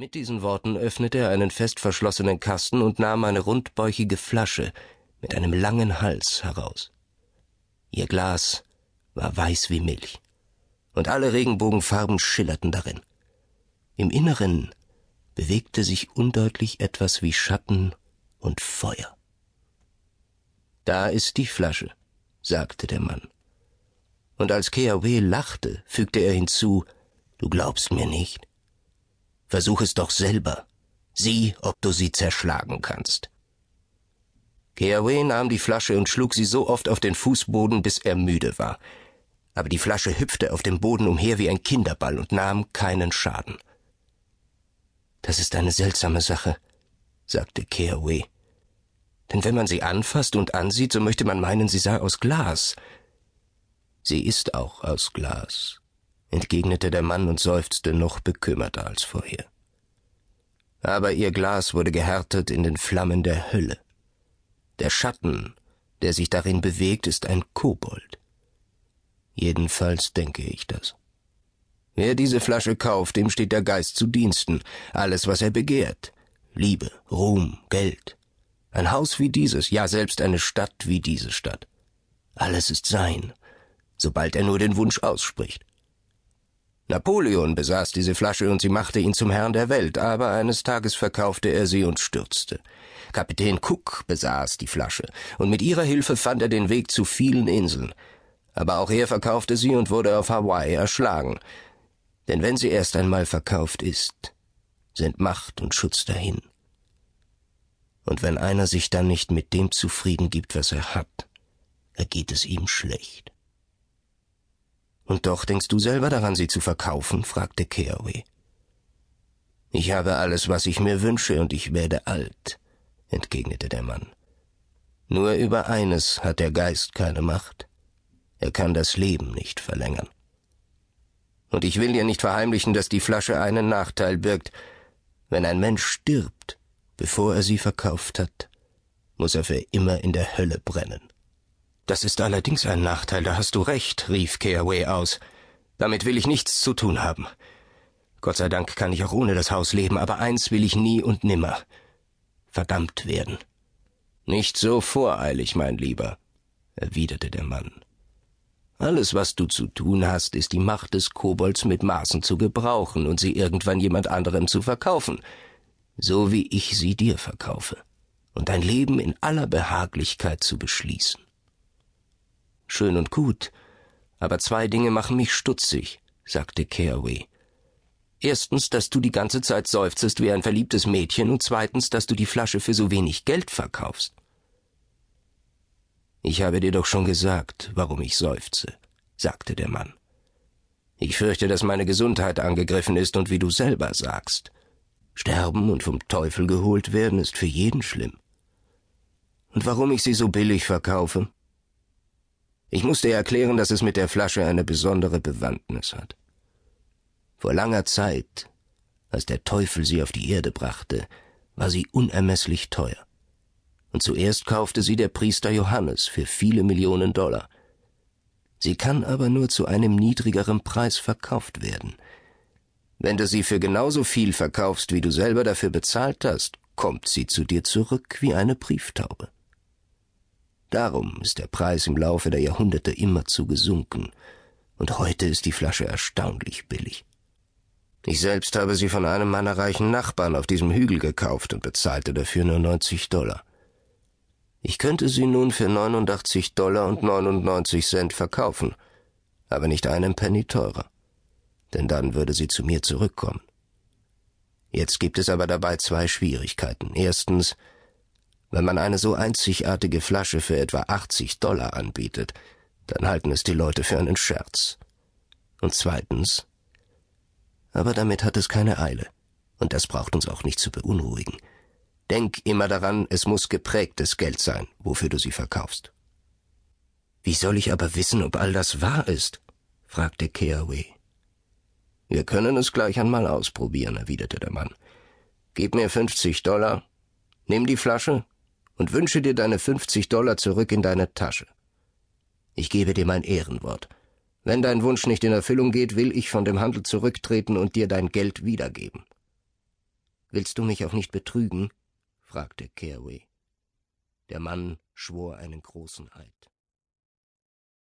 Mit diesen Worten öffnete er einen fest verschlossenen Kasten und nahm eine rundbäuchige Flasche mit einem langen Hals heraus. Ihr Glas war weiß wie Milch, und alle Regenbogenfarben schillerten darin. Im Inneren bewegte sich undeutlich etwas wie Schatten und Feuer. Da ist die Flasche, sagte der Mann. Und als Keawe lachte, fügte er hinzu, Du glaubst mir nicht? Versuch es doch selber. Sieh, ob du sie zerschlagen kannst. Keawe nahm die Flasche und schlug sie so oft auf den Fußboden, bis er müde war. Aber die Flasche hüpfte auf dem Boden umher wie ein Kinderball und nahm keinen Schaden. Das ist eine seltsame Sache, sagte Keawe. Denn wenn man sie anfasst und ansieht, so möchte man meinen, sie sei aus Glas. Sie ist auch aus Glas, entgegnete der Mann und seufzte noch bekümmerter als vorher. Aber ihr Glas wurde gehärtet in den Flammen der Hölle. Der Schatten, der sich darin bewegt, ist ein Kobold. Jedenfalls denke ich das. Wer diese Flasche kauft, dem steht der Geist zu Diensten, alles, was er begehrt. Liebe, Ruhm, Geld. Ein Haus wie dieses, ja selbst eine Stadt wie diese Stadt. Alles ist sein, sobald er nur den Wunsch ausspricht. Napoleon besaß diese Flasche und sie machte ihn zum Herrn der Welt, aber eines Tages verkaufte er sie und stürzte. Kapitän Cook besaß die Flasche, und mit ihrer Hilfe fand er den Weg zu vielen Inseln. Aber auch er verkaufte sie und wurde auf Hawaii erschlagen. Denn wenn sie erst einmal verkauft ist, sind Macht und Schutz dahin. Und wenn einer sich dann nicht mit dem zufrieden gibt, was er hat, ergeht es ihm schlecht. Und doch denkst du selber daran, sie zu verkaufen? fragte Keawe. Ich habe alles, was ich mir wünsche, und ich werde alt, entgegnete der Mann. Nur über eines hat der Geist keine Macht. Er kann das Leben nicht verlängern. Und ich will dir nicht verheimlichen, dass die Flasche einen Nachteil birgt. Wenn ein Mensch stirbt, bevor er sie verkauft hat, muss er für immer in der Hölle brennen. Das ist allerdings ein Nachteil, da hast du recht, rief Keaway aus. Damit will ich nichts zu tun haben. Gott sei Dank kann ich auch ohne das Haus leben, aber eins will ich nie und nimmer. Verdammt werden. Nicht so voreilig, mein Lieber, erwiderte der Mann. Alles, was du zu tun hast, ist die Macht des Kobolds mit Maßen zu gebrauchen und sie irgendwann jemand anderem zu verkaufen, so wie ich sie dir verkaufe, und dein Leben in aller Behaglichkeit zu beschließen. Schön und gut, aber zwei Dinge machen mich stutzig, sagte Caraway. Erstens, dass du die ganze Zeit seufzest wie ein verliebtes Mädchen und zweitens, dass du die Flasche für so wenig Geld verkaufst. Ich habe dir doch schon gesagt, warum ich seufze, sagte der Mann. Ich fürchte, dass meine Gesundheit angegriffen ist und wie du selber sagst, sterben und vom Teufel geholt werden ist für jeden schlimm. Und warum ich sie so billig verkaufe? Ich musste erklären, dass es mit der Flasche eine besondere Bewandtnis hat. Vor langer Zeit, als der Teufel sie auf die Erde brachte, war sie unermesslich teuer. Und zuerst kaufte sie der Priester Johannes für viele Millionen Dollar. Sie kann aber nur zu einem niedrigeren Preis verkauft werden. Wenn du sie für genauso viel verkaufst, wie du selber dafür bezahlt hast, kommt sie zu dir zurück wie eine Brieftaube. Darum ist der Preis im Laufe der Jahrhunderte immerzu gesunken, und heute ist die Flasche erstaunlich billig. Ich selbst habe sie von einem meiner reichen Nachbarn auf diesem Hügel gekauft und bezahlte dafür nur 90 Dollar. Ich könnte sie nun für 89 Dollar und 99 Cent verkaufen, aber nicht einen Penny teurer, denn dann würde sie zu mir zurückkommen. Jetzt gibt es aber dabei zwei Schwierigkeiten. Erstens, wenn man eine so einzigartige Flasche für etwa 80 Dollar anbietet, dann halten es die Leute für einen Scherz. Und zweitens, aber damit hat es keine Eile, und das braucht uns auch nicht zu beunruhigen. Denk immer daran, es muss geprägtes Geld sein, wofür du sie verkaufst. Wie soll ich aber wissen, ob all das wahr ist? fragte Keawe. Wir können es gleich einmal ausprobieren, erwiderte der Mann. Gib mir fünfzig Dollar, nimm die Flasche und wünsche dir deine 50 Dollar zurück in deine Tasche. Ich gebe dir mein Ehrenwort. Wenn dein Wunsch nicht in Erfüllung geht, will ich von dem Handel zurücktreten und dir dein Geld wiedergeben. Willst du mich auch nicht betrügen? fragte Careway. Der Mann schwor einen großen Eid.